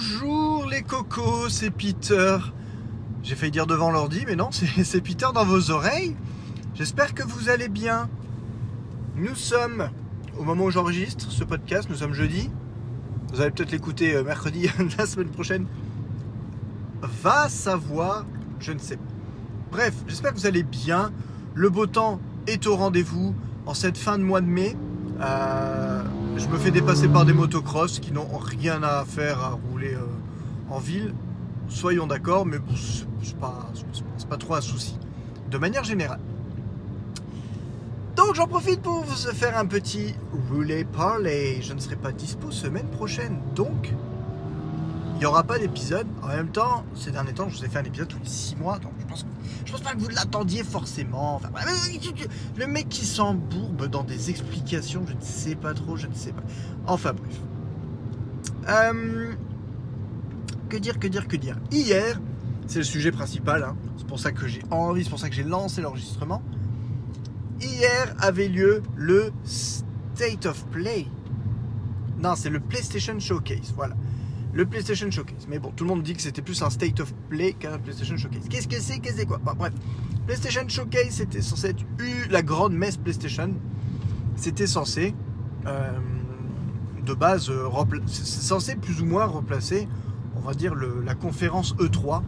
Bonjour les cocos, c'est Peter. J'ai failli dire devant l'ordi, mais non, c'est Peter dans vos oreilles. J'espère que vous allez bien. Nous sommes, au moment où j'enregistre ce podcast, nous sommes jeudi. Vous allez peut-être l'écouter euh, mercredi la semaine prochaine. Va savoir, je ne sais pas. Bref, j'espère que vous allez bien. Le beau temps est au rendez-vous en cette fin de mois de mai. Euh, je me fais dépasser par des motocross qui n'ont rien à faire à rouler euh, en ville. Soyons d'accord, mais bon, c'est pas, pas trop un souci. De manière générale. Donc j'en profite pour vous faire un petit rouler parler. Je ne serai pas dispo semaine prochaine, donc il n'y aura pas d'épisode. En même temps, ces derniers temps, je vous ai fait un épisode tous les 6 mois, donc je pense, pense pas que vous l'attendiez forcément. Enfin, le mec qui s'embourbe dans des explications, je ne sais pas trop, je ne sais pas. Enfin bref. Euh, que dire, que dire, que dire Hier, c'est le sujet principal, hein. c'est pour ça que j'ai envie, c'est pour ça que j'ai lancé l'enregistrement. Hier avait lieu le State of Play. Non, c'est le PlayStation Showcase, voilà le PlayStation Showcase. Mais bon, tout le monde dit que c'était plus un State of Play qu'un PlayStation Showcase. Qu'est-ce que c'est Qu'est-ce que c'est quoi Bref, PlayStation Showcase, c'était censé être la grande messe PlayStation. C'était censé, euh, de base, euh, c'est censé plus ou moins remplacer, on va dire, la conférence E3,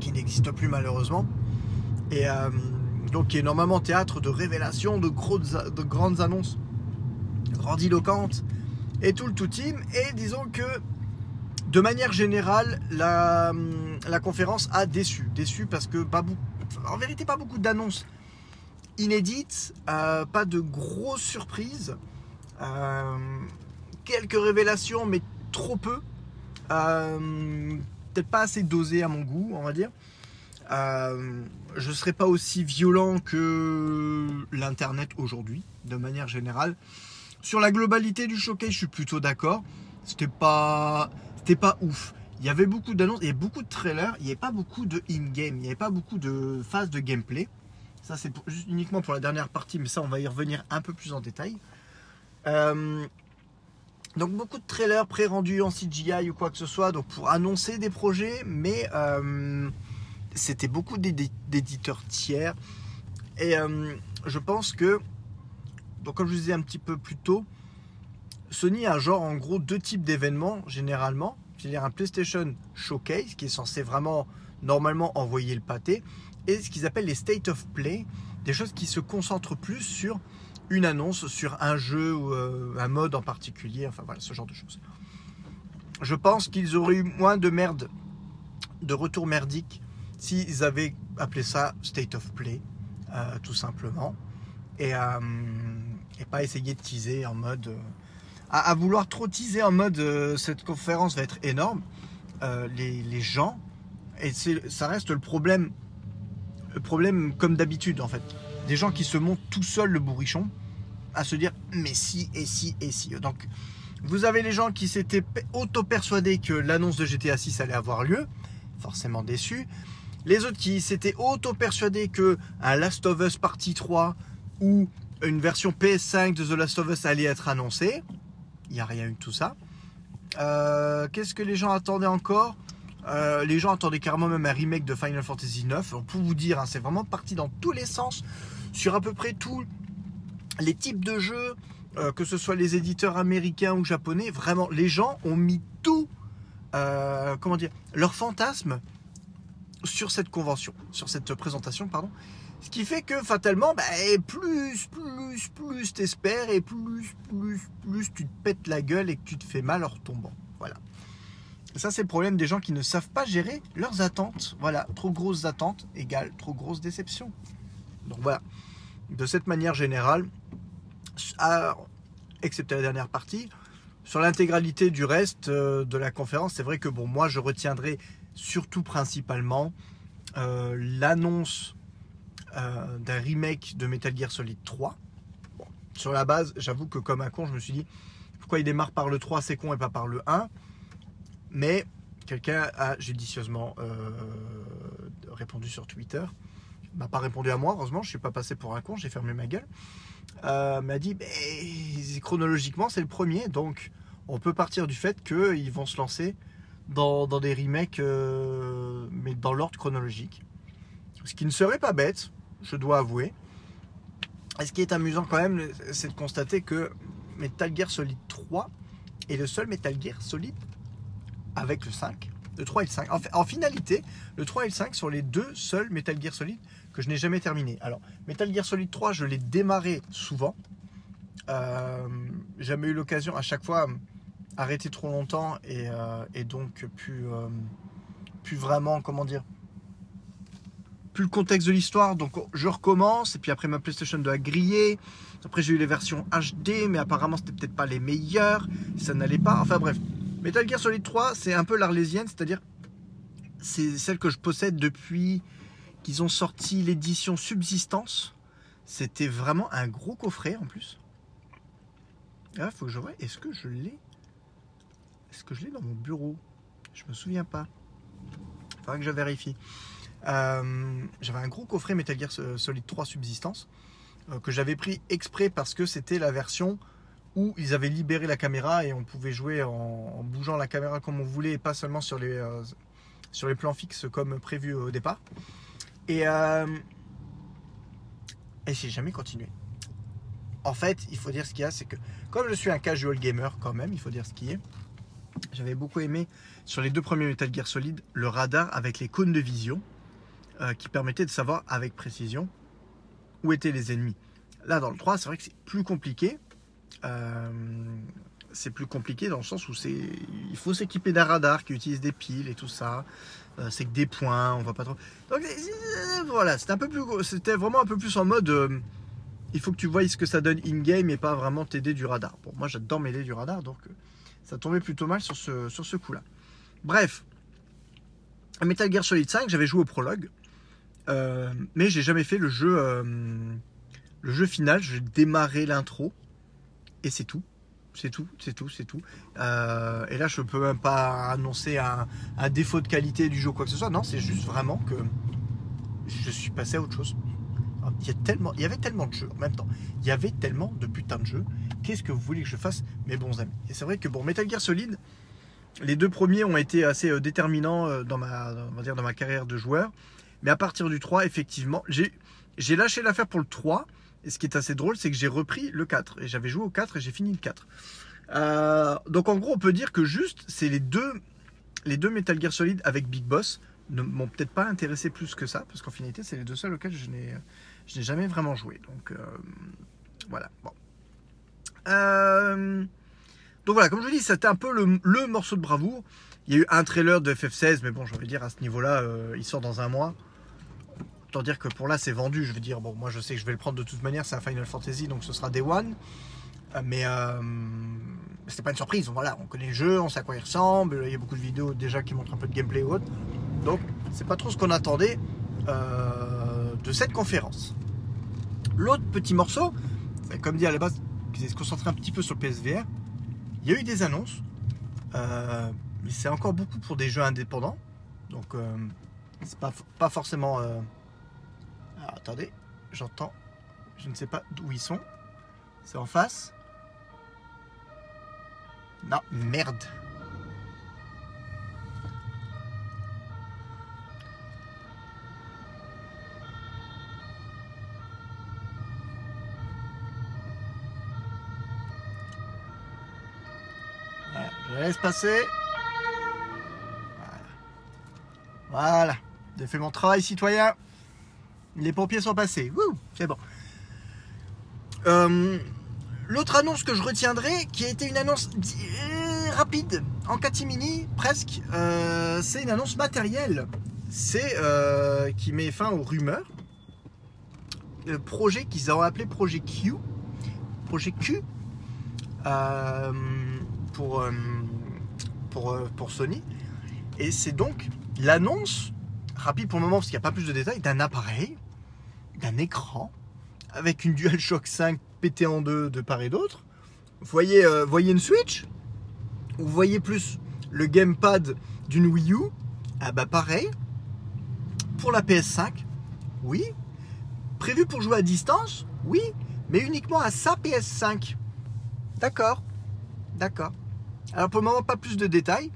qui n'existe plus malheureusement. Et euh, donc, qui est normalement théâtre de révélations, de, de grandes annonces grandiloquentes et tout le tout team. Et disons que de manière générale, la, conférence a déçu. Déçu parce que, pas en vérité, pas beaucoup d'annonces inédites, euh, pas de grosses surprises, euh, quelques révélations, mais trop peu. Euh, peut-être pas assez dosé à mon goût, on va dire. je ne serai pas aussi violent que l'Internet aujourd'hui, de manière générale. Sur la globalité du showcase, je suis plutôt d'accord. C'était pas, pas ouf. Il y avait beaucoup d'annonces, il y avait beaucoup de trailers, il n'y avait pas beaucoup de in-game, il n'y avait pas beaucoup de phases de gameplay. Ça, c'est uniquement pour la dernière partie, mais ça, on va y revenir un peu plus en détail. Euh, donc, beaucoup de trailers pré-rendus en CGI ou quoi que ce soit, donc pour annoncer des projets, mais euh, c'était beaucoup d'éditeurs tiers. Et euh, je pense que donc comme je vous disais un petit peu plus tôt, Sony a genre en gros deux types d'événements généralement. C'est-à-dire un PlayStation Showcase qui est censé vraiment normalement envoyer le pâté et ce qu'ils appellent les State of Play, des choses qui se concentrent plus sur une annonce, sur un jeu ou euh, un mode en particulier, enfin voilà, ce genre de choses. Je pense qu'ils auraient eu moins de merde, de retour merdique, s'ils avaient appelé ça State of Play, euh, tout simplement. Et, euh, et pas essayer de teaser en mode. Euh, à, vouloir trop teaser en mode euh, cette conférence va être énorme, euh, les, gens, et ça reste le problème, le problème comme d'habitude en fait. Des gens qui se montent tout seuls le bourrichon à se dire mais si et si et si. Donc vous avez les gens qui s'étaient auto-persuadés que l'annonce de GTA 6 allait avoir lieu, forcément déçus. Les autres qui s'étaient auto-persuadés que un Last of Us Partie 3 ou une version PS5 de The Last of Us allait être annoncée. Il n'y a rien eu de tout ça. Euh, qu'est-ce que les gens attendaient encore? Euh, Les gens attendaient carrément même un remake de Final Fantasy IX. pour vous dire, hein, c'est vraiment parti dans tous les sens sur à peu près tous les types de jeux, euh, que ce soit les éditeurs américains ou japonais. Vraiment, les gens ont mis tout, comment dire, leur fantasme sur cette convention, sur cette présentation, pardon. Ce qui fait que fatalement, bah, plus, plus, plus t'espères et plus, plus, plus tu te pètes la gueule et que tu te fais mal en retombant. Voilà. ça, c'est le problème des gens qui ne savent pas gérer leurs attentes. Voilà, trop grosses attentes égale trop grosse déception. Donc voilà. De cette manière générale, excepté la dernière partie, sur l'intégralité du reste euh, de la conférence, c'est vrai que bon, moi, je retiendrai surtout principalement euh, l'annonce euh, d'un remake de Metal Gear Solid 3. sur la base, j'avoue que comme un con, je me suis dit pourquoi il démarre par le 3, c'est con, et pas par le 1. Mais quelqu'un a judicieusement euh, répondu sur Twitter. M'a pas répondu à moi, heureusement, je suis pas passé pour un con, j'ai fermé ma gueule. Euh, m'a dit chronologiquement, c'est le premier, donc on peut partir du fait qu'ils vont se lancer dans, des remakes, euh, mais dans l'ordre chronologique. Ce qui ne serait pas bête, je dois avouer. Et ce qui est amusant quand même, c'est de constater que Metal Gear Solid 3 est le seul Metal Gear Solid avec le 5. Le 3 et le 5. En, en finalité, le 3 et le 5 sont les deux seuls Metal Gear Solid que je n'ai jamais terminé. Alors, Metal Gear Solid 3, je l'ai démarré souvent. Euh, jamais eu l'occasion à chaque fois arrêter trop longtemps et, euh, donc euh, plus vraiment, comment dire, plus le contexte de l'histoire. Donc je recommence et puis après ma PlayStation 2 a grillé. Après j'ai eu les versions HD, mais apparemment c'était peut-être pas les meilleures, ça n'allait pas. Enfin bref, Metal Gear Solid 3, c'est un peu l'arlésienne, c'est-à-dire c'est celle que je possède depuis qu'ils ont sorti l'édition Subsistance. C'était vraiment un gros coffret en plus. Ah, faut que je. Est-ce que je l'ai? Est-ce que je l'ai dans mon bureau? Je me souviens pas. Faudra que je vérifie. Euh, j'avais un gros coffret Metal Gear Solid 3 Subsistance euh, que j'avais pris exprès parce que c'était la version où ils avaient libéré la caméra et on pouvait jouer en, bougeant la caméra comme on voulait et pas seulement sur les, euh, sur les plans fixes comme prévu au départ. Et, j'ai jamais continué. En fait, il faut dire ce qu'il y a, c'est que comme je suis un casual gamer quand même, il faut dire ce qu'il y a. J'avais beaucoup aimé sur les deux premiers Metal Gear Solid le radar avec les cônes de vision euh, qui permettaient de savoir avec précision où étaient les ennemis. Là, dans le 3, c'est vrai que c'est plus compliqué. Euh, c'est plus compliqué dans le sens où c'est il faut s'équiper d'un radar qui utilise des piles et tout ça. Euh, c'est que des points, on voit pas trop. Donc voilà, c'était un peu plus, c'était vraiment un peu plus en mode, il faut que tu vois ce que ça donne in game et pas vraiment t'aider du radar. Bon, moi j'adore m'aider du radar, donc ça tombait plutôt mal sur ce, sur ce coup-là. Bref, Metal Gear Solid 5, j'avais joué au prologue, mais j'ai jamais fait le jeu, le jeu final. J'ai démarré l'intro et c'est tout c'est tout, c'est tout, c'est tout. Euh, et là, je peux même pas annoncer un, défaut de qualité du jeu ou quoi que ce soit. Non, c'est juste vraiment que je suis passé à autre chose. Il y, a tellement, il y avait tellement de jeux en même temps. Il y avait tellement de putain de jeux. Qu'est-ce que vous voulez que je fasse, mes bons amis? Et c'est vrai que bon, Metal Gear Solid, les deux premiers ont été assez euh, déterminants euh, dans ma, on va dire, dans ma carrière de joueur. Mais à partir du 3, effectivement, j'ai lâché l'affaire pour le 3 et ce qui est assez drôle, c'est que j'ai repris le 4. Et j'avais joué au 4 et j'ai fini le 4. Euh, donc en gros, on peut dire que juste, c'est les deux, les deux Metal Gear Solid avec Big Boss ne m'ont peut-être pas intéressé plus que ça, parce qu'en finalité, c'est les deux seuls auxquels je n'ai, jamais vraiment joué. Donc euh, voilà. Euh, donc voilà, comme je vous dis, c'était un peu le, morceau de bravoure. Il y a eu un trailer de FF16, mais bon, envie de dire à ce niveau-là, il sort dans un mois dire que pour là, c'est vendu. Je veux dire, bon, moi je sais que je vais le prendre de toute manière. C'est un Final Fantasy, donc ce sera Day One. Euh, mais euh, c'était pas une surprise. Voilà, on connaît le jeu, on sait à quoi il ressemble. Il y a beaucoup de vidéos déjà qui montrent un peu de gameplay ou autre. Donc, c'est pas trop ce qu'on attendait euh, de cette conférence. L'autre petit morceau, comme dit à la base, qui se concentrer un petit peu sur le PSVR. Il y a eu des annonces, mais c'est encore beaucoup pour des jeux indépendants. Donc, c'est pas, pas forcément attendez, j'entends. Je ne sais pas d'où ils sont. C'est en face Non, merde. je laisse passer. Voilà. J'ai fait mon travail citoyen. Les pompiers sont passés. c'est bon. Euh, l'autre annonce que je retiendrai, qui a été une annonce euh, rapide, en catimini presque, euh, c'est une annonce matérielle. C'est qui met fin aux rumeurs. Le projet qu'ils ont appelé Projet Q. Projet Q. pour Sony. Et c'est donc l'annonce rapide pour le moment parce qu'il n'y a pas plus de détails d'un appareil d'un écran avec une DualShock 5 pété en deux de part et d'autre. Vous voyez, euh, voyez une Switch? Vous voyez plus le gamepad d'une Wii U? Ah bah pareil. Pour la PS5 Oui. Prévu pour jouer à distance? Oui. Mais uniquement à sa PS5. D'accord. D'accord. Alors pour le moment, pas plus de détails,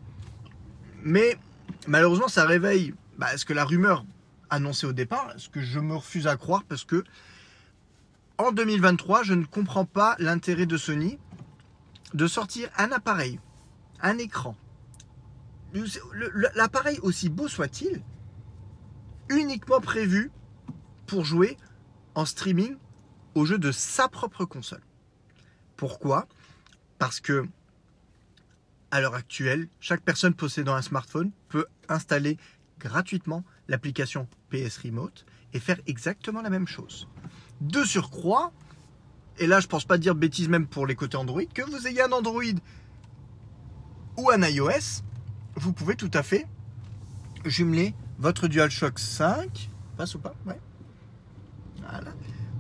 mais malheureusement, ça réveille bah, ce que la rumeur annonçait au départ, ce que je me refuse à croire parce que en 2023, je ne comprends pas l'intérêt de Sony de sortir un appareil, un écran, l'appareil aussi beau soit-il, uniquement prévu pour jouer en streaming au jeu de sa propre console. Pourquoi? Parce que à l'heure actuelle, chaque personne possédant un smartphone peut installer gratuitement l'application PS Remote et faire exactement la même chose. De surcroît, et là je pense pas dire bêtise même pour les côtés Android, que vous ayez un Android ou un iOS, vous pouvez tout à fait jumeler votre DualShock 5. Passe ou pas? Ouais. Voilà.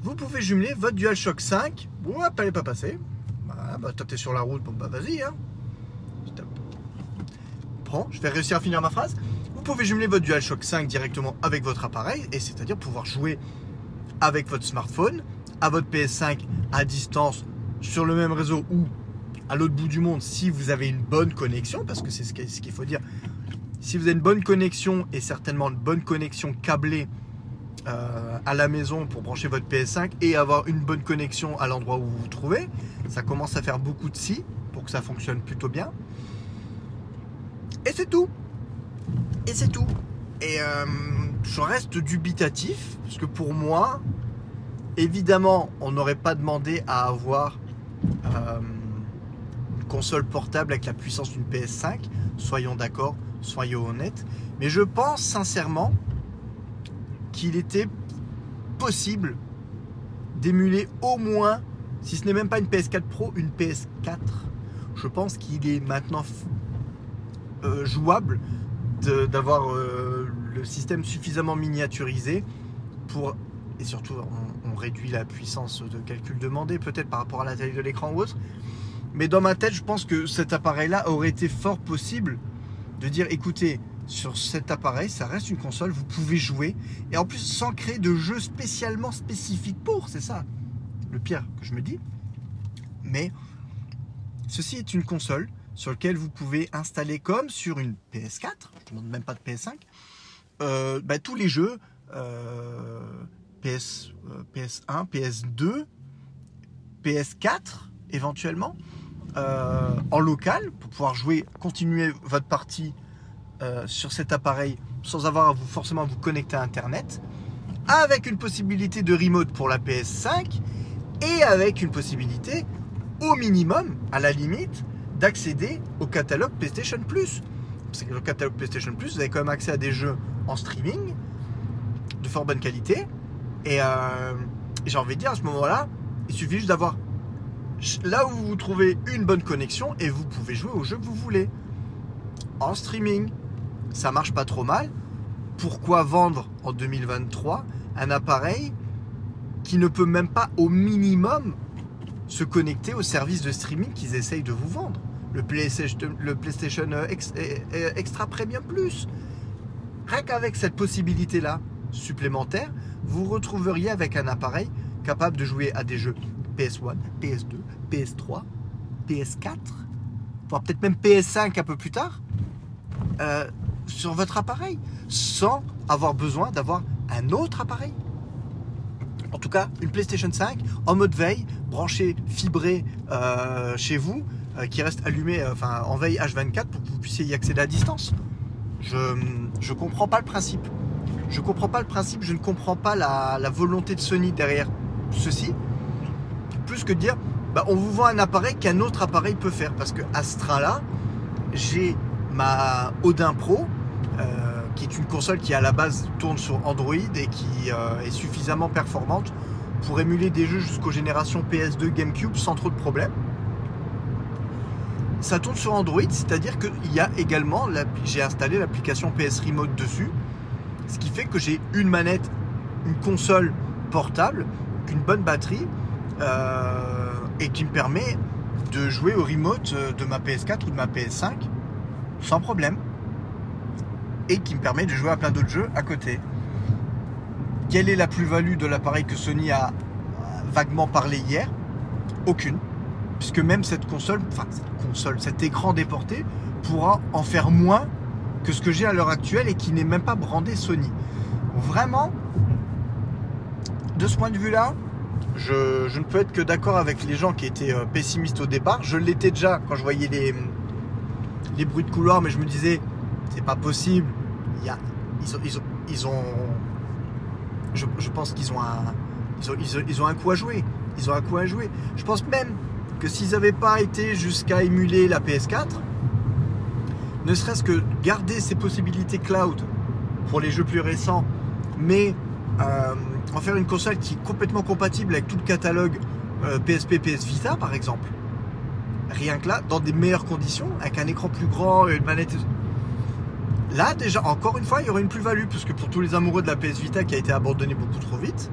Vous pouvez jumeler votre DualShock 5. Bon, elle n'est pas passée. Voilà, bah, toi, t'es sur la route, bon, bah, vas-y. Hein. Je vais réussir à finir ma phrase. Vous pouvez jumeler votre DualShock 5 directement avec votre appareil, et c'est-à-dire pouvoir jouer avec votre smartphone, à votre PS5 à distance, sur le même réseau ou à l'autre bout du monde si vous avez une bonne connexion, parce que c'est ce qu'il faut dire. Si vous avez une bonne connexion et certainement une bonne connexion câblée euh, à la maison pour brancher votre PS5 et avoir une bonne connexion à l'endroit où vous vous trouvez, ça commence à faire beaucoup de si pour que ça fonctionne plutôt bien. Et c'est tout. Et c'est tout. Et euh, je reste dubitatif, parce que pour moi, évidemment, on n'aurait pas demandé à avoir euh, une console portable avec la puissance d'une PS5, soyons d'accord, soyons honnêtes. Mais je pense sincèrement qu'il était possible d'émuler au moins, si ce n'est même pas une PS4 Pro, une PS4. Je pense qu'il est maintenant euh, jouable d'avoir euh, le système suffisamment miniaturisé pour et surtout on, réduit la puissance de calcul demandée peut-être par rapport à la taille de l'écran ou autre. Mais dans ma tête, je pense que cet appareil-là aurait été fort possible de dire écoutez, sur cet appareil, ça reste une console, vous pouvez jouer et en plus sans créer de jeu spécialement spécifique pour, c'est ça le pire que je me dis. Mais ceci est une console sur laquelle vous pouvez installer comme sur une PS4, je ne demande même pas de PS5, euh, bah, tous les jeux PS, PS1, PS2, PS4 éventuellement, euh, en local, pour pouvoir jouer, continuer votre partie euh, sur cet appareil sans avoir à vous, forcément à vous connecter à Internet, avec une possibilité de remote pour la PS5 et avec une possibilité au minimum, à la limite, d'accéder au catalogue PlayStation Plus. Parce que le catalogue PlayStation Plus, vous avez quand même accès à des jeux en streaming de fort bonne qualité. Et, euh, j'ai envie de dire, à ce moment-là, il suffit juste d'avoir là où vous trouvez une bonne connexion et vous pouvez jouer au jeu que vous voulez. En streaming, ça marche pas trop mal. Pourquoi vendre en 2023 un appareil qui ne peut même pas au minimum se connecter au service de streaming qu'ils essayent de vous vendre? Le PlayStation, le PlayStation euh, euh, Extra Premium Plus. Rien qu'avec cette possibilité-là supplémentaire, vous retrouveriez avec un appareil capable de jouer à des jeux PS1, PS2, PS3, PS4, voire peut-être même PS5 un peu plus tard, euh, sur votre appareil, sans avoir besoin d'avoir un autre appareil. En tout cas, une PlayStation 5 en mode veille, branchée, fibrée euh, chez vous, euh, qui reste allumée enfin, en veille H24 pour que vous puissiez y accéder à distance. Je ne comprends pas le principe. Je comprends pas le principe, je ne comprends pas la, volonté de Sony derrière ceci. Plus que de dire, bah, on vous vend un appareil qu'un autre appareil peut faire. Parce que à ce train-là, j'ai ma Odin Pro, euh, qui est une console qui à la base tourne sur Android et qui euh, est suffisamment performante pour émuler des jeux jusqu'aux générations PS2 GameCube sans trop de problèmes. Ça tourne sur Android, c'est-à-dire qu'il y a également, j'ai installé l'application PS Remote dessus, ce qui fait que j'ai une manette, une console portable, une bonne batterie euh, et qui me permet de jouer au remote euh, de ma PS4 ou de ma PS5 sans problème. Et qui me permet de jouer à plein d'autres jeux à côté. Quelle est la plus-value de l'appareil que Sony a vaguement parlé hier? Aucune. Puisque même cette console, enfin cette console, cet écran déporté pourra en faire moins que ce que j'ai à l'heure actuelle et qui n'est même pas brandé Sony. Vraiment, de ce point de vue-là, je, ne peux être que d'accord avec les gens qui étaient euh, pessimistes au départ. Je l'étais déjà quand je voyais les, les bruits de couloir, mais je me disais, c'est pas possible. Ils, ont, je, pense qu'ils ont un, ils ont un coup à jouer. Ils ont un coup à jouer. Je pense même que s'ils n'avaient pas été jusqu'à émuler la PS4, ne serait-ce que garder ces possibilités cloud pour les jeux plus récents, mais euh, en faire une console qui est complètement compatible avec tout le catalogue euh, PSP, PS Vita par exemple. Rien que là, dans des meilleures conditions, avec un écran plus grand, une manette. Là, déjà, encore une fois, il y aurait une plus-value, puisque pour tous les amoureux de la PS Vita qui a été abandonnée beaucoup trop vite,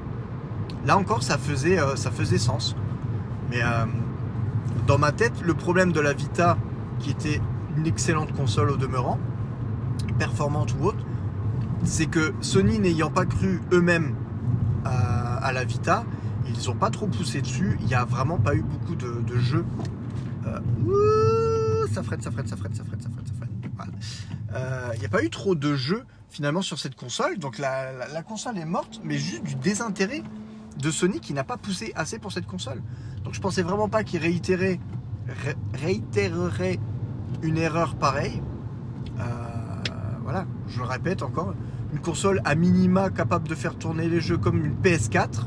là encore, ça faisait, euh, ça faisait sens. Mais dans ma tête, le problème de la Vita, qui était une excellente console au demeurant, performante ou autre, c'est que Sony n'ayant pas cru eux-mêmes à, la Vita, ils n'ont pas trop poussé dessus. Il n'y a vraiment pas eu beaucoup de, jeux. Euh, ouh, ça freine, ça freine, ça freine, ça freine, ça freine, ça freine. Euh, il n'y a pas eu trop de jeux finalement sur cette console. Donc la, console est morte, mais juste du désintérêt de Sony qui n'a pas poussé assez pour cette console. Donc je pensais vraiment pas qu'il réitérait, ré, réitérerait une erreur pareille. Euh, voilà, je le répète encore, une console à minima capable de faire tourner les jeux comme une PS4,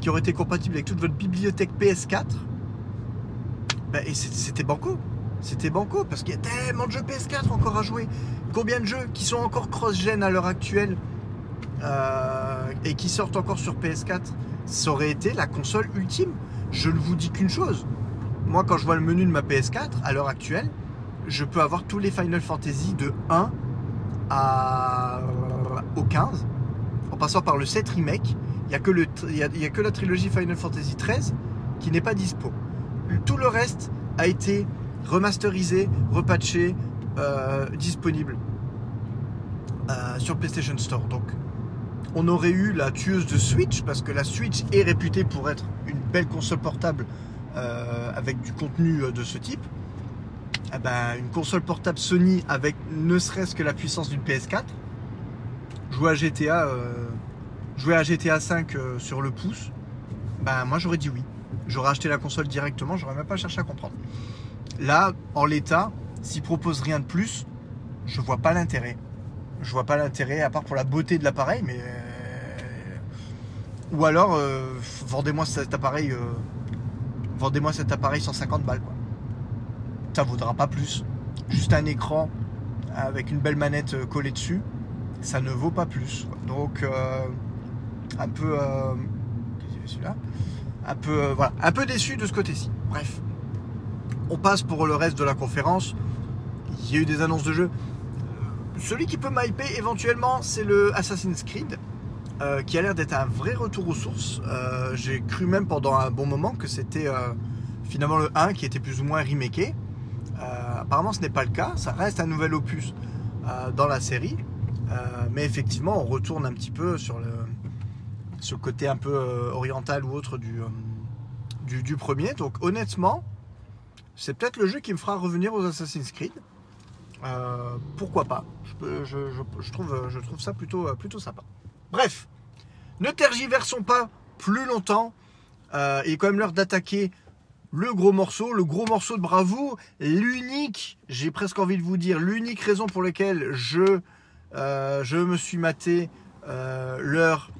qui aurait été compatible avec toute votre bibliothèque PS4. Ben, et c'était banco. C'était banco parce qu'il y a tellement de jeux PS4 encore à jouer. Combien de jeux qui sont encore cross-gen à l'heure actuelle euh, et qui sortent encore sur PS4 Ça aurait été la console ultime. Je ne vous dis qu'une chose. Moi, quand je vois le menu de ma PS4 à l'heure actuelle, je peux avoir tous les Final Fantasy de 1 à, au 15, en passant par le 7 remake. Il n'y a, que y la trilogie Final Fantasy 13 qui n'est pas dispo. Tout le reste a été remasterisé, repatché, euh, disponible euh, sur PlayStation Store. Donc, on aurait eu la tueuse de Switch parce que la Switch est réputée pour être une belle console portable euh, avec du contenu de ce type. Eh ben, une console portable Sony avec ne serait-ce que la puissance d'une PS4, jouer à GTA, euh, à GTA 5 euh, sur le pouce, ben moi j'aurais dit oui. J'aurais acheté la console directement, j'aurais même pas cherché à comprendre. Là, en l'état, s'ils proposent rien de plus, je vois pas l'intérêt. Je vois pas l'intérêt, à part pour la beauté de l'appareil, mais. Euh, ou alors, euh, vendez-moi cet appareil. Euh, vendez-moi cet appareil 150 balles, quoi. Ça vaudra pas plus. Juste un écran avec une belle manette collée dessus, ça ne vaut pas plus. Donc, un peu. celui-là? Un peu, voilà, un peu déçu de ce côté-ci. Bref on passe pour le reste de la conférence. Il y a eu des annonces de jeux. Celui qui peut m'hyper éventuellement, c'est le Assassin's Creed, euh, qui a l'air d'être un vrai retour aux sources. Euh, J'ai cru même pendant un bon moment que c'était euh, finalement le 1 qui était plus ou moins remaké. Apparemment, ce n'est pas le cas. Ça reste un nouvel opus dans la série. mais effectivement, on retourne un petit peu sur le, sur le côté un peu oriental ou autre du premier. Donc honnêtement, c'est peut-être le jeu qui me fera revenir aux Assassin's Creed. Euh, pourquoi pas? Je, trouve, ça plutôt, plutôt sympa. Bref, ne tergiversons pas plus longtemps. Euh, il est quand même l'heure d'attaquer le gros morceau, le gros morceau de bravoure, l'unique, j'ai presque envie de vous dire, l'unique raison pour laquelle je, euh, je me suis maté euh, l'heure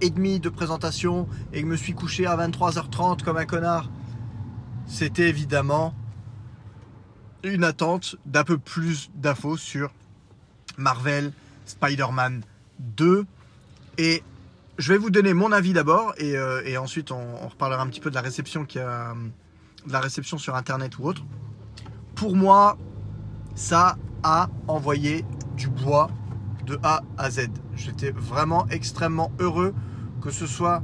et demie de présentation et que me suis couché à 23h30 comme un connard c'était évidemment une attente d'un peu plus d'infos sur Marvel Spider-Man 2. Et je vais vous donner mon avis d'abord et, euh, ensuite on, reparlera un petit peu de la réception qui a, de la réception sur internet ou autre. Pour moi, ça a envoyé du bois de A à Z. J'étais vraiment extrêmement heureux que ce soit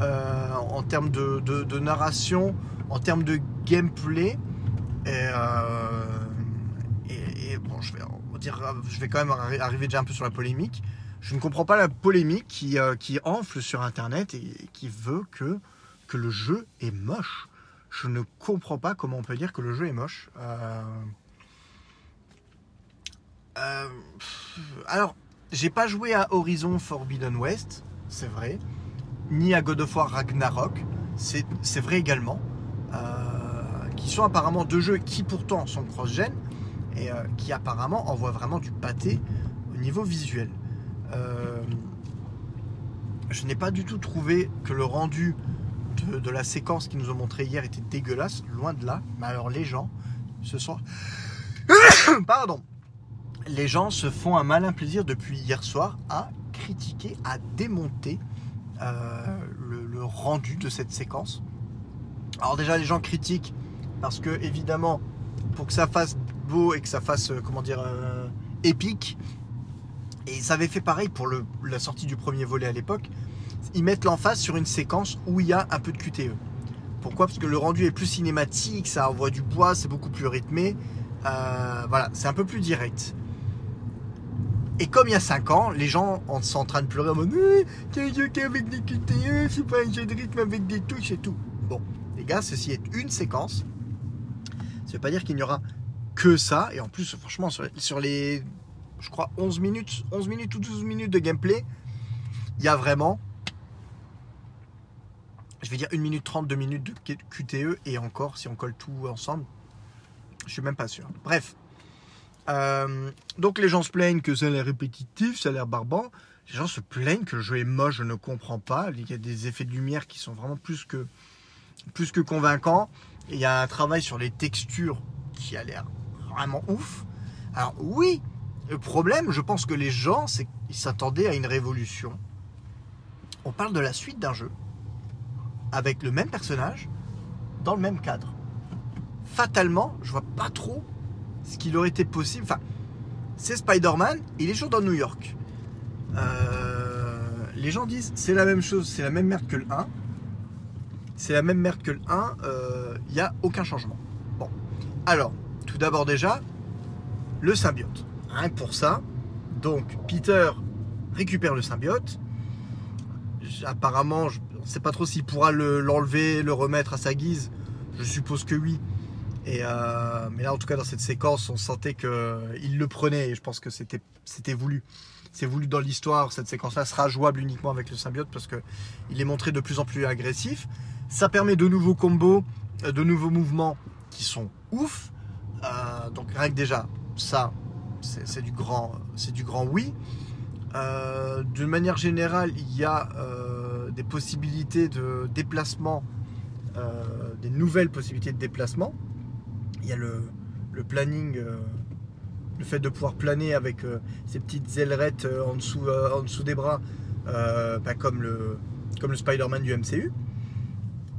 euh, en termes de narration, en termes de gameplay. Et, euh, et, bon, je vais, dire, je vais quand même arriver déjà un peu sur la polémique. Je ne comprends pas la polémique qui, euh, qui enfle sur Internet et, qui veut que, que le jeu est moche. je ne comprends pas comment on peut dire que le jeu est moche. Euh, alors, j'ai pas joué à Horizon Forbidden West, c'est vrai, ni à God of War Ragnarok, c'est vrai également, sont apparemment deux jeux qui pourtant sont cross-gen et qui apparemment envoient vraiment du pâté au niveau visuel. je n'ai pas du tout trouvé que le rendu de, la séquence qu'ils nous ont montré hier était dégueulasse, loin de là. Mais alors les gens se sont... Pardon. Les gens se font un malin plaisir depuis hier soir à critiquer, à démonter euh, le, rendu de cette séquence. Alors déjà les gens critiquent parce que évidemment pour que ça fasse beau et que ça fasse euh, comment dire euh, épique et ça avait fait pareil pour la sortie du premier volet à l'époque ils mettent l'emphase sur une séquence où il y a un peu de QTE. Pourquoi? Parce que le rendu est plus cinématique, ça envoie du bois, c'est beaucoup plus rythmé. Euh, voilà, c'est un peu plus direct. Et comme il y a 5 ans, les gens sont en train de pleurer en mode c'est un jeu avec des QTE, c'est pas un jeu de rythme avec des touches et tout. Bon, les gars, ceci est une séquence. Pas dire qu'il n'y aura que ça. Et en plus, franchement, sur, sur les, je crois, 11 minutes, 11 minutes ou 12 minutes de gameplay, il y a vraiment je vais dire 1 minute 30, 2 minutes de QTE et encore, si on colle tout ensemble, je suis même pas sûr. Bref. Euh, donc les gens se plaignent que ça a l'air répétitif, ça a l'air barbant. Les gens se plaignent que le jeu est moche, je ne comprends pas. Il y a des effets de lumière qui sont vraiment plus que, plus que convaincants. Il y a un travail sur les textures qui a l'air vraiment ouf. Alors oui, le problème, je pense que les gens, c'est qu'ils s'attendaient à une révolution. On parle de la suite d'un jeu avec le même personnage dans le même cadre. Fatalement, je vois pas trop ce qu'il aurait été possible. Enfin, c'est Spider-Man, il est toujours dans New York. Euh, les gens disent c'est la même chose, c'est la même merde que le 1. C'est la même merde que le 1, il n'y a aucun changement. Bon, alors, tout d'abord déjà, le symbiote. Que pour ça, donc Peter récupère le symbiote. Apparemment, je ne sait pas trop s'il pourra l'enlever, le, remettre à sa guise. Je suppose que oui. Euh, mais là, en tout cas, dans cette séquence, on sentait qu'il le prenait. Et je pense que c'était voulu. C'est voulu dans l'histoire. Cette séquence-là sera jouable uniquement avec le symbiote parce qu'il est montré de plus en plus agressif. Ça permet de nouveaux combos, euh, de nouveaux mouvements qui sont ouf. Euh, donc rien que déjà, ça, c'est du grand, c'est du grand oui. D'une manière générale, il y a des possibilités de déplacement, euh, des nouvelles possibilités de déplacement. Il y a le, planning, euh, le fait de pouvoir planer avec euh, ces petites ailerettes en, dessous, en dessous des bras, bah, comme le, comme le Spider-Man du MCU.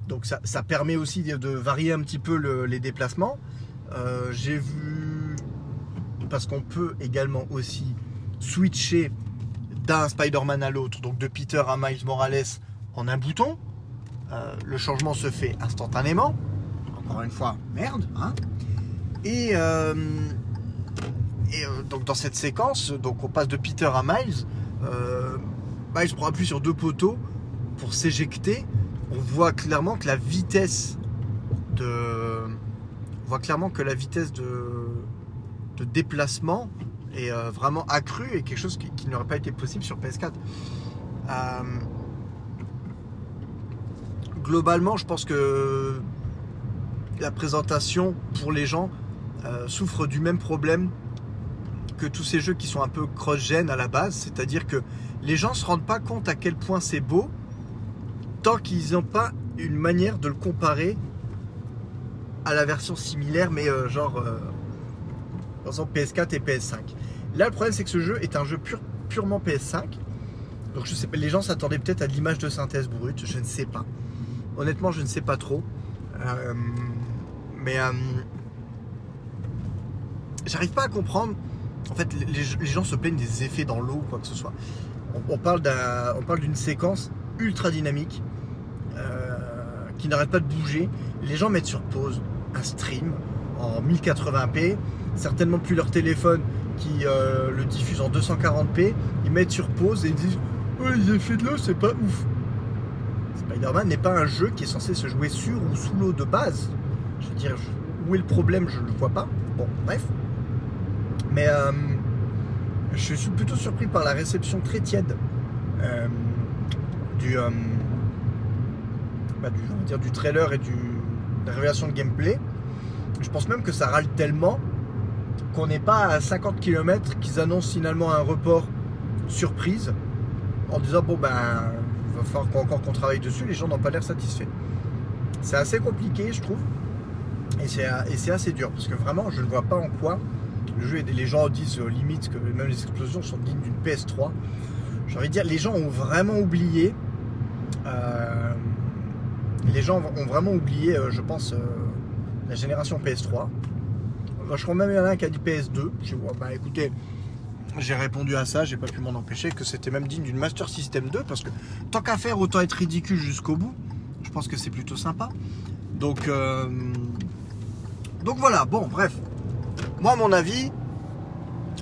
Donc ça, permet aussi de, varier un petit peu les déplacements. J'ai vu, parce qu'on peut également aussi switcher d'un Spider-Man à l'autre, donc de Peter à Miles Morales en un bouton. Euh, le changement se fait instantanément. Encore une fois, merde. Hein et, euh, et euh, donc dans cette séquence, donc on passe de Peter à Miles. Miles prend appui sur deux poteaux pour s'éjecter. On voit clairement que la vitesse de, voit clairement que la vitesse de, déplacement est vraiment accrue et quelque chose qui, n'aurait pas été possible sur PS4 globalement, je pense que la présentation pour les gens euh, souffre du même problème que tous ces jeux qui sont un peu cross-gen à la base, c'est-à-dire que les gens ne se rendent pas compte à quel point c'est beau tant qu'ils n'ont pas une manière de le comparer à la version similaire, mais euh, genre par exemple PS4 et PS5. Là, le problème c'est que ce jeu est un jeu purement PS5. Donc je sais pas, les gens s'attendaient peut-être à l'image de synthèse brute, je ne sais pas. Honnêtement, je ne sais pas trop. Euh, mais euh, j'arrive pas à comprendre. En fait, les, gens se plaignent des effets dans l'eau ou quoi que ce soit. On, parle d'une séquence ultra dynamique qui n'arrête pas de bouger. Les gens mettent sur pause un stream en 1080p, certainement plus leur téléphone qui le diffuse en 240p. Ils mettent sur pause et ils disent les effets de l'eau, c'est pas ouf Spider-Man n'est pas un jeu qui est censé se jouer sur ou sous l'eau de base. Je veux dire, où est le problème? Je ne le vois pas. Bon, bref. Mais euh, je suis plutôt surpris par la réception très tiède euh, du, euh, bah, du, dire, du trailer et de la révélation de gameplay. Je pense même que ça râle tellement qu'on n'est pas à 50 km qu'ils annoncent finalement un report surprise en disant bon ben il va falloir encore qu'on travaille dessus, les gens n'ont pas l'air satisfaits. C'est assez compliqué je trouve et c'est assez dur parce que vraiment je ne vois pas en quoi le jeu et les gens disent euh, limite que même les explosions sont dignes d'une PS3. J'ai envie de dire les gens ont vraiment oublié euh, les gens ont vraiment oublié euh, je pense la génération PS3 je crois même il y en a un qui a dit PS2. Je vois, bah écoutez, j'ai répondu à ça, j'ai pas pu m'en empêcher, que c'était même digne d'une Master System 2, parce que tant qu'à faire, autant être ridicule jusqu'au bout. Je pense que c'est plutôt sympa. Donc, euh, donc voilà, bon, bref. Moi, à mon avis,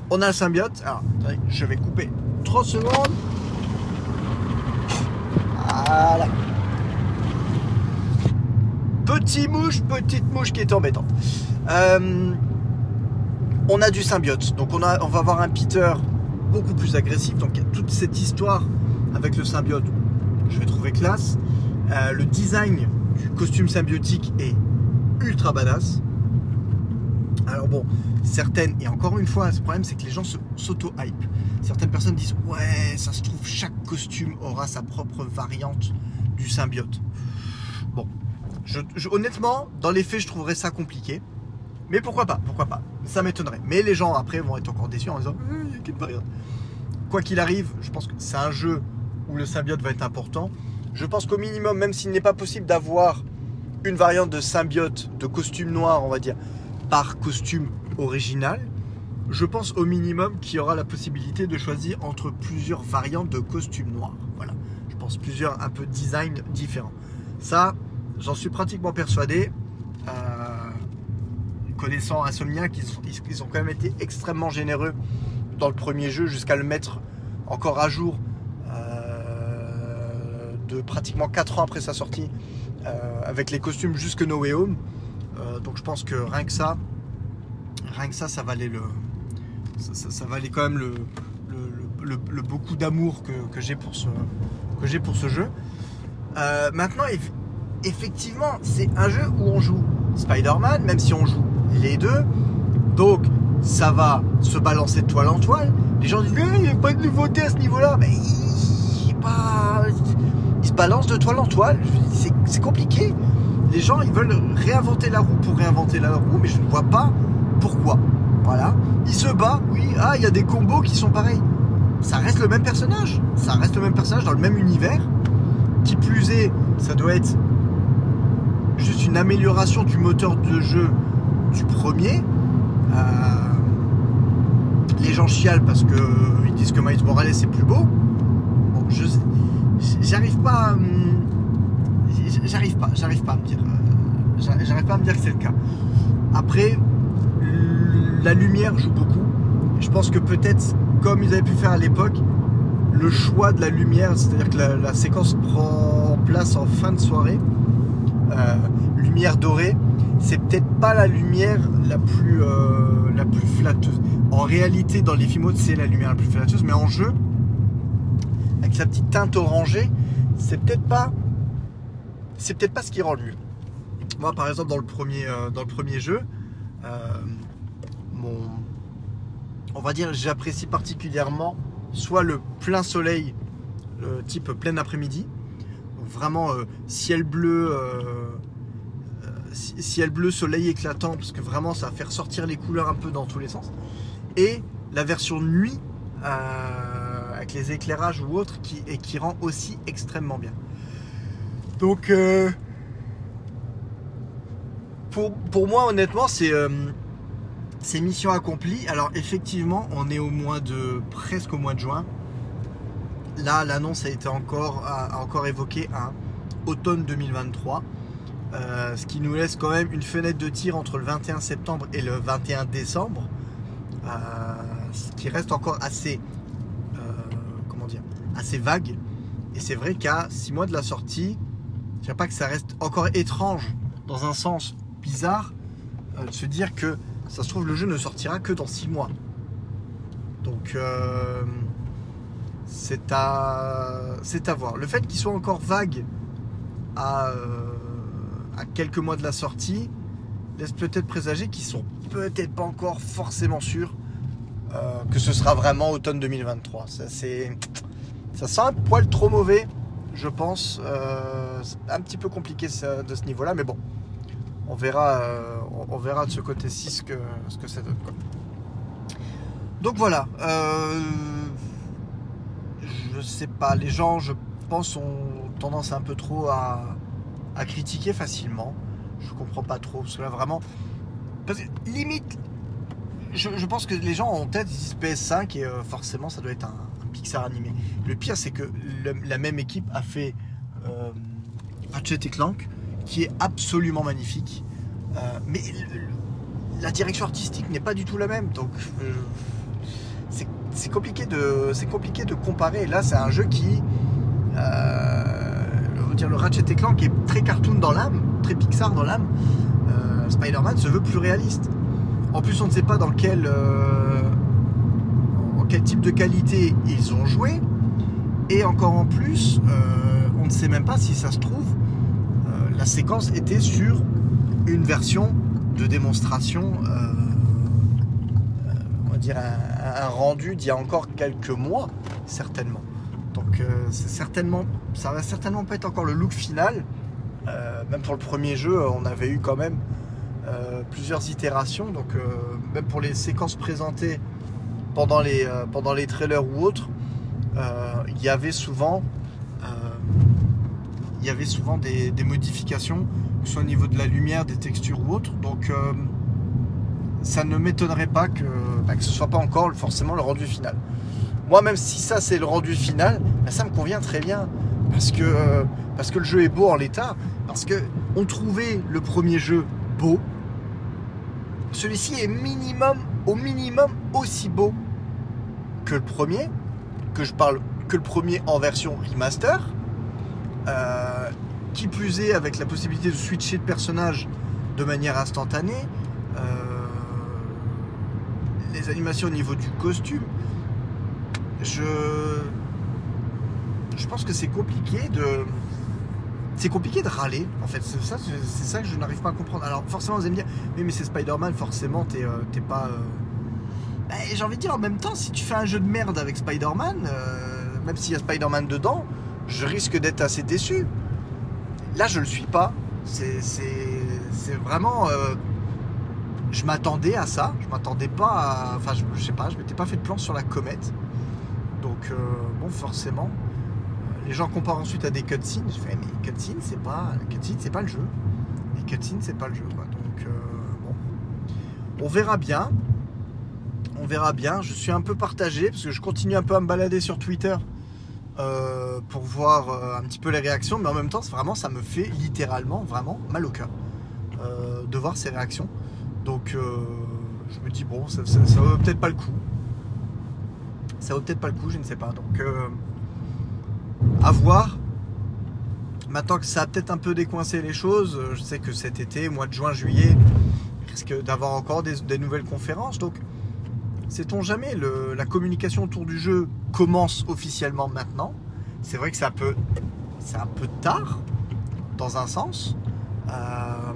on a le symbiote. Alors, je vais couper 30 secondes. Voilà. Petit mouche, petite mouche qui est embêtante. Euh, on a du symbiote. Donc on va avoir un Peter beaucoup plus agressif. Donc toute cette histoire avec le symbiote, je vais trouver classe. Euh, le design du costume symbiotique est ultra badass. Alors bon, certaines, et encore une fois, ce problème c'est que les gens s'auto-hype. Certaines personnes disent ouais, ça se trouve, chaque costume aura sa propre variante du symbiote. Honnêtement, dans les faits, je trouverais ça compliqué. Mais pourquoi pas, pourquoi pas. Ça m'étonnerait. Mais les gens après vont être encore déçus en disant euh, il y a qu'une. Quoi qu'il arrive, je pense que c'est un jeu où le symbiote va être important. Je pense qu'au minimum, même s'il n'est pas possible d'avoir une variante de symbiote, de costume noir, on va dire, par costume original, je pense au minimum qu'il y aura la possibilité de choisir entre plusieurs variantes de costume noir. Voilà. Je pense plusieurs un peu design différents. Ça, j'en suis pratiquement persuadé. Euh, connaissant Insomniac, ils, ils, ont quand même été extrêmement généreux dans le premier jeu jusqu'à le mettre encore à jour euh, de pratiquement 4 ans après sa sortie euh, avec les costumes jusque No Way Home. Euh, donc je pense que rien que ça, rien que ça, ça valait le, ça, valait quand même le, beaucoup d'amour que, j'ai pour ce que pour ce jeu. maintenant, effectivement, c'est un jeu où on joue Spider-Man, même si on joue les deux. Donc, ça va se balancer de toile en toile. Les gens disent, il n'y a pas de nouveauté à ce niveau-là. Mais il, pas... il se balance de toile en toile. C'est compliqué. Les gens, ils veulent réinventer la roue pour réinventer la roue, mais je ne vois pas pourquoi. Voilà. Il se bat, oui. Ah, il y a des combos qui sont pareils. Ça reste le même personnage. Ça reste le même personnage dans le même univers. Qui plus est, ça doit être juste une amélioration du moteur de jeu du premier. Euh, les gens chialent parce qu'ils disent que Miles Morales est plus beau. Bon, j'arrive pas, hum, j'arrive pas, j'arrive pas à me dire, euh, j'arrive pas à me dire que c'est le cas. Après, la lumière joue beaucoup. Je pense que peut-être, comme ils avaient pu faire à l'époque, le choix de la lumière, c'est-à-dire que la, séquence prend place en fin de soirée, euh, lumière dorée, c'est peut-être pas la lumière la plus, euh, la plus flatteuse. En réalité, dans les films c'est la lumière la plus flatteuse, mais en jeu, avec sa petite teinte orangée, c'est peut-être pas, c'est peut-être pas ce qui rend le mieux. Moi, par exemple, dans le premier, euh, dans le premier jeu, mon, on va dire, j'apprécie particulièrement soit le plein soleil, type plein après-midi, vraiment euh, ciel bleu, euh, euh, ciel bleu, soleil éclatant, parce que vraiment ça va faire sortir les couleurs un peu dans tous les sens. Et la version nuit, avec les éclairages ou autres, qui, et qui rend aussi extrêmement bien. Donc, pour, pour, moi, honnêtement, c'est c'est mission accomplie. Alors, effectivement, on est au mois de presque au mois de juin. Là, l'annonce a été encore, encore évoquée à automne 2023. Euh, ce qui nous laisse quand même une fenêtre de tir entre le 21 septembre et le 21 décembre. Euh, ce qui reste encore assez, euh, assez vague. Et c'est vrai qu'à 6 mois de la sortie, Je dirais pas que ça reste encore étrange, dans un sens bizarre, de se dire que ça se trouve le jeu ne sortira que dans 6 mois. Donc c'est à, voir. Le fait qu'il soit encore vague à, euh, à quelques mois de la sortie laisse peut-être présager qu'ils sont peut-être pas encore forcément sûrs euh, que ce sera vraiment automne 2023. Ça, c'est, ça sent un poil trop mauvais, je pense. Euh, un petit peu compliqué de ce niveau-là, mais bon, on verra, euh, de ce côté-ci ce que, ça donne. Donc voilà. Je sais pas, les gens, je pense, ont tendance un peu trop à, à critiquer facilement. Je comprends pas trop, parce que là vraiment. Parce que limite, je, pense que les gens ont en tête, ils disent PS5 et euh, forcément ça doit être un, Pixar animé. Le pire, c'est que la même équipe a fait euh, Ratchet et Clank, qui est absolument magnifique. Euh, mais la direction artistique n'est pas du tout la même. Donc euh, c'est- c'est compliqué, de- c'est compliqué de comparer. Là, c'est un jeu qui. euh, on dire le Ratchet et Clank est très cartoon dans l'âme, très Pixar dans l'âme. Euh, Spider-Man se veut plus réaliste. En plus, on ne sait pas dans quel, euh, en quel type de qualité ils ont joué. Et encore en plus, on ne sait même pas si ça se trouve, la séquence était sur une version de démonstration, on dire un, rendu d'il y a encore quelques mois, certainement. Donc euh, certainement, ça va certainement pas être encore le look final. Euh, même pour le premier jeu, on avait eu quand même euh, plusieurs itérations. Donc même pour les séquences présentées pendant les, pendant les trailers ou autres, il y avait souvent, il y avait souvent des, des modifications, que ce soit au niveau de la lumière, des textures ou autres. Donc ça ne m'étonnerait pas que, bah, que ce soit pas encore forcément le rendu final. Moi, même si ça c'est le rendu final, bah, ça me convient très bien parce que euh, parce que le jeu est beau en l'état, parce que on trouvait le premier jeu beau. Celui-ci est minimum, au minimum aussi beau que le premier, que je parle que le premier en version remaster. Euh, qui plus est avec la possibilité de switcher de personnage de manière instantanée. Euh, animations au niveau du costume. Je, je pense que c'est compliqué de, c'est compliqué de râler. En fait, c'est ça, c'est ça que je n'arrive pas à comprendre. Alors forcément, vous allez me dire, oui, mais c'est Spider-Man, forcément, t'es, euh, pas. euh, bah, j'ai envie de dire en même temps, si tu fais un jeu de merde avec Spider-Man, euh, même s'il y a Spider-Man dedans, je risque d'être assez déçu. Là, je le suis pas. C'est vraiment. Je m'attendais à ça. Je m'attendais pas à. Enfin, je, je sais pas, je m'étais pas fait de plan sur la comète. Donc, euh, bon, forcément. euh, Les gens comparent ensuite à des cutscenes. Je fais, mais cutscenes, c'est pas. Les cutscenes, c'est pas le jeu. Les cutscenes, c'est pas le jeu. Donc, euh, bon. On verra bien. On verra bien. Je suis un peu partagé parce que je continue un peu à me balader sur Twitter pour voir un petit peu les réactions, mais en même temps, vraiment, ça me fait littéralement vraiment mal au cœur de voir ces réactions. Donc, euh, je me dis bon, ça, ça, ça vaut peut-être pas le coup. Ça vaut peut-être pas le coup, je ne sais pas. Donc, euh, à voir. Maintenant que ça a peut-être un peu décoincé les choses, je sais que cet été, mois de juin, juillet, il risque d'avoir encore des, nouvelles conférences. Donc, sait-on jamais, la communication autour du jeu commence officiellement maintenant. C'est vrai que c'est un peu, c'est un peu tard, dans un sens. Euh,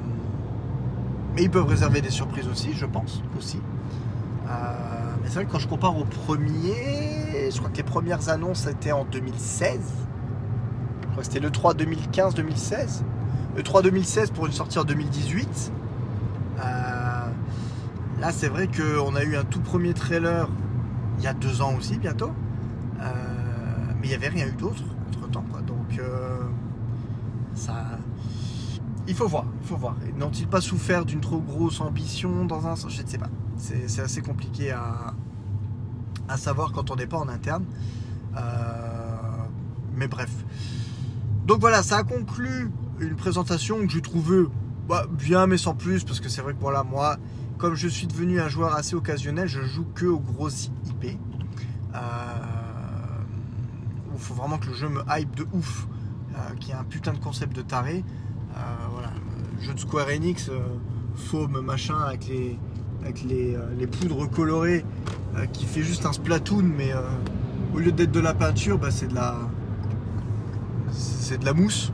mais ils peuvent réserver des surprises aussi, je pense, aussi. Euh, mais c'est vrai que quand je compare au premier, je crois que les premières annonces étaient en 2016. Je crois que c'était le 3 2015-2016. Le 3 2016 pour une sortie en 2018. Euh, là, c'est vrai qu'on a eu un tout premier trailer il y a deux ans aussi, bientôt. Euh, mais il n'y avait rien eu d'autre entre temps. Donc, euh, ça. Il faut voir, il faut voir. N'ont-ils pas souffert d'une trop grosse ambition dans un sens? Je ne sais pas. C'est assez compliqué à, savoir quand on n'est pas en interne. Euh, mais bref. Donc voilà, ça a conclu une présentation que j'ai trouvée bah, bien, mais sans plus, parce que c'est vrai que voilà, moi, comme je suis devenu un joueur assez occasionnel, je joue que aux grosses IP. Euh, il faut vraiment que le jeu me hype de ouf. Euh, qui est un putain de concept de taré. Voilà, jeu de Square Enix, faume machin avec les, les, poudres colorées, qui fait juste un splatoon, mais au lieu d'être de la peinture, bah, c'est de la c'est de la mousse.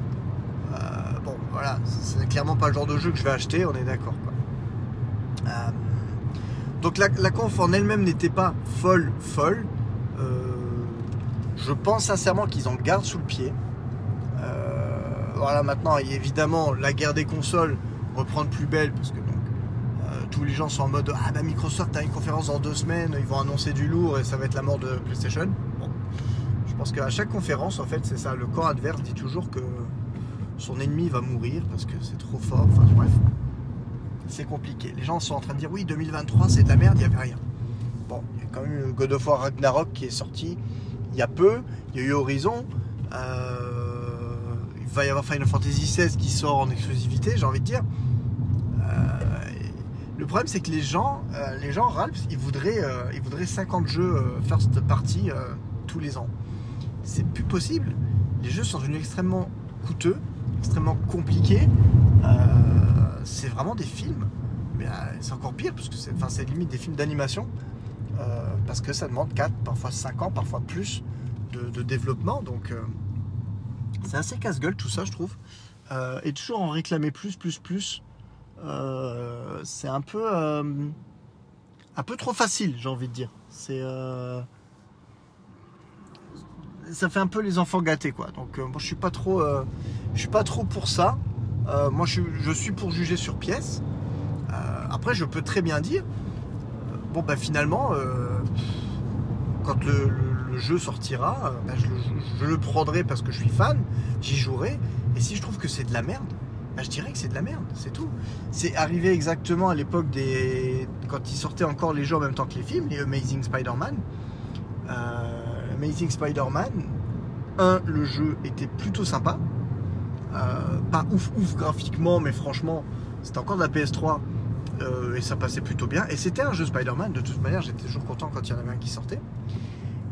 bon, voilà, c'est clairement pas le genre de jeu que je vais acheter, on est d'accord. Donc la, conf en elle-même n'était pas folle, folle. Euh, je pense sincèrement qu'ils en gardent sous le pied. Voilà, maintenant, évidemment, la guerre des consoles reprend de plus belle parce que donc, euh, tous les gens sont en mode Ah bah Microsoft a une conférence dans deux semaines, ils vont annoncer du lourd et ça va être la mort de PlayStation. Bon. Je pense qu'à chaque conférence, en fait, c'est ça. Le corps adverse dit toujours que son ennemi va mourir parce que c'est trop fort. Enfin bref c'est compliqué. Les gens sont en train de dire oui, 2023 c'est de la merde, il n'y avait rien. Bon, il y a quand même eu God of War Ragnarok qui est sorti il y a peu, il y a eu Horizon, euh, va y avoir Final Fantasy XVI qui sort en exclusivité, j'ai envie de dire. Euh, le problème c'est que les gens, euh, les gens Ralph, ils voudraient, ils voudraient 50 jeux first party tous les ans. C'est plus possible. Les jeux sont devenus extrêmement coûteux, extrêmement compliqués c'est vraiment des films. Mais euh, c'est encore pire, parce que c'est limite des films d'animation. Euh, parce que ça demande 4, parfois 5 ans, parfois plus de, développement. Donc euh, c'est assez casse-gueule tout ça, je trouve. et toujours en réclamer plus, plus, plus. c'est un peu un peu trop facile, j'ai envie de dire. C'est ça fait un peu les enfants gâtés, quoi. Donc moi, je suis pas trop, je suis pas trop pour ça. Euh, moi, je, suis pour juger sur pièce. Euh, après, je peux très bien dire, euh, bon, bah finalement, quand le, jeu sortira, bah, je, le prendrai parce que je suis fan, j'y jouerai. Et si je trouve que c'est de la merde, bah, je dirais que c'est de la merde, c'est tout. C'est arrivé exactement à l'époque des. quand ils sortaient encore les jeux en même temps que les films, les Amazing Spider-Man. Amazing Spider-Man, un, le jeu était plutôt sympa. Euh, pas ouf ouf graphiquement, mais franchement, c'était encore de la PS3 euh, et ça passait plutôt bien. Et c'était un jeu Spider-Man, de toute manière, j'étais toujours content quand il y en avait un qui sortait.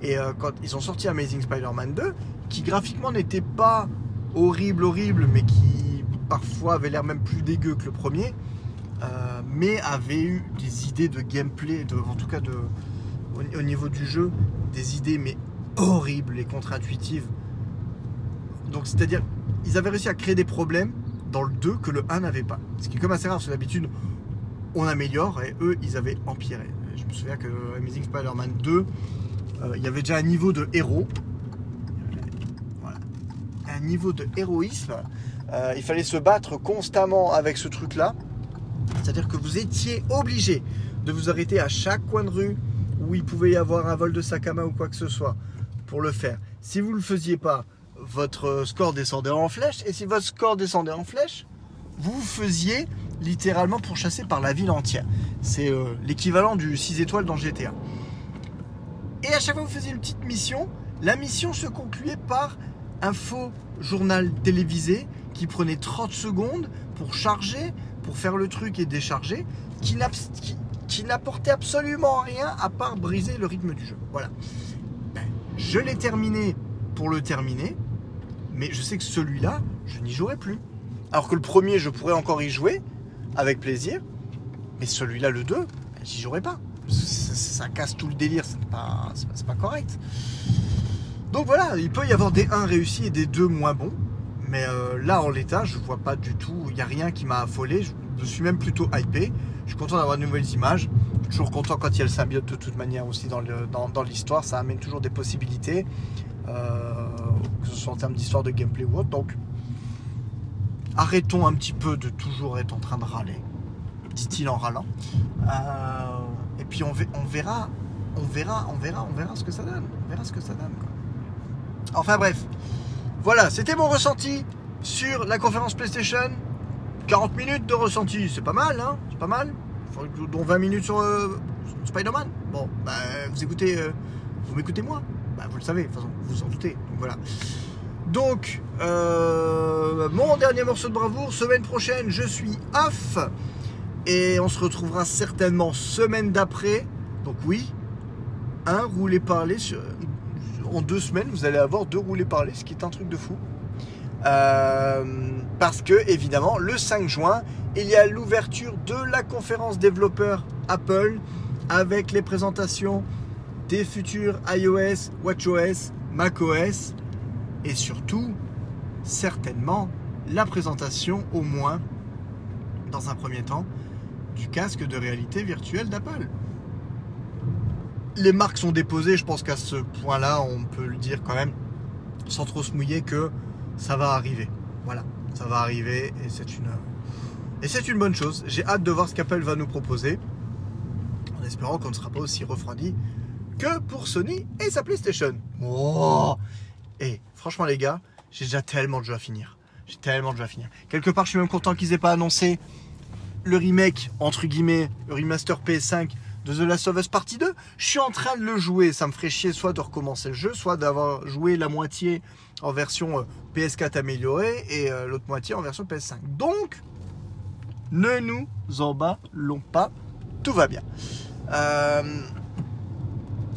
Et euh, quand ils ont sorti Amazing Spider-Man 2, qui graphiquement n'était pas horrible, horrible, mais qui parfois avait l'air même plus dégueu que le premier, mais avait eu des idées de gameplay, en tout cas de, au, niveau du jeu, des idées mais horribles et contre-intuitives. Donc c'est-à-dire ils avaient réussi à créer des problèmes dans le 2 que le 1 n'avait pas. Ce qui est comme assez rare, parce que d'habitude, on améliore et eux, ils avaient empiré. Je me souviens que Amazing Spider-Man 2, euh, il y avait déjà un niveau de héros. Un niveau de héroïsme. Euh, il fallait se battre constamment avec ce truc-là. C'est-à-dire que vous étiez obligé de vous arrêter à chaque coin de rue où il pouvait y avoir un vol de sac à main ou quoi que ce soit pour le faire. Si vous ne le faisiez pas, votre score descendait en flèche. Et si votre score descendait en flèche, vous faisiez littéralement pourchasser par la ville entière. C'est euh, l'équivalent du 6 étoiles dans GTA. Et à chaque fois que vous faisiez une petite mission, la mission se concluait par un faux journal télévisé qui prenait 30 secondes pour charger, pour faire le truc et décharger, qui n'apportait absolument rien à part briser le rythme du jeu. Voilà. Ben, je l'ai terminé pour le terminer mais je sais que celui-là, je n'y jouerai plus. Alors que le premier, je pourrais encore y jouer avec plaisir, mais celui-là, le 2, j'y jouerai pas. Ça, casse tout le délire, c'est pas, correct. Donc voilà, il peut y avoir des 1 réussis et des 2 moins bons. Mais euh, là, en l'état, je vois pas du tout, il n'y a rien qui m'a affolé. Je, suis même plutôt hypé. Je suis content d'avoir de nouvelles images. Je suis toujours content quand il y a le symbiote de toute manière aussi dans l'histoire. Ça amène toujours des possibilités. Euh, que ce soit en termes d'histoire de gameplay ou autre. Donc, arrêtons un petit peu de toujours être en train de râler, dit-il en râlant. Euh, et puis on, verra, on verra, on verra, on verra ce que ça donne. On verra ce que ça donne. Enfin bref, voilà, c'était mon ressenti sur la conférence PlayStation. 40 minutes de ressenti, c'est pas mal, hein C'est pas mal. Dont 20 minutes sur euh, Spider-Man. Bon, bah, vous écoutez, vous m'écoutez moi. Bah, vous le savez, de toute façon, vous vous en doutez. Donc voilà. Donc, euh, mon dernier morceau de bravoure, semaine prochaine, je suis off. Et on se retrouvera certainement semaine d'après. Donc oui, un roulé sur, en deux semaines, vous allez avoir deux roulés parler, ce qui est un truc de fou. Euh, parce que évidemment, le 5 juin, il y a l'ouverture de la conférence développeur Apple avec les présentations des futurs iOS, WatchOS, macOS et surtout, certainement, la présentation au moins, dans un premier temps, du casque de réalité virtuelle d'Apple. Les marques sont déposées, je pense qu'à ce point-là, on peut le dire quand même, sans trop se mouiller, que ça va arriver. Voilà, ça va arriver et c'est une, et c'est une bonne chose. J'ai hâte de voir ce qu'Apple va nous proposer, en espérant qu'on ne sera pas aussi refroidi que pour Sony et sa PlayStation. Oh et franchement les gars, j'ai déjà tellement de jeux à finir. J'ai tellement de jeux à finir. Quelque part, je suis même content qu'ils aient pas annoncé le remake, entre guillemets, le remaster PS5 de The Last of Us Partie 2. Je suis en train de le jouer. Ça me ferait chier soit de recommencer le jeu, soit d'avoir joué la moitié en version euh, PS4 améliorée et euh, l'autre moitié en version PS5. Donc, ne nous emballons pas. Tout va bien. Euh,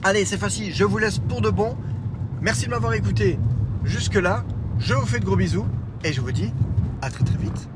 Allez, c'est facile. Je vous laisse pour de bon. Merci de m'avoir écouté jusque-là. Je vous fais de gros bisous et je vous dis à très très vite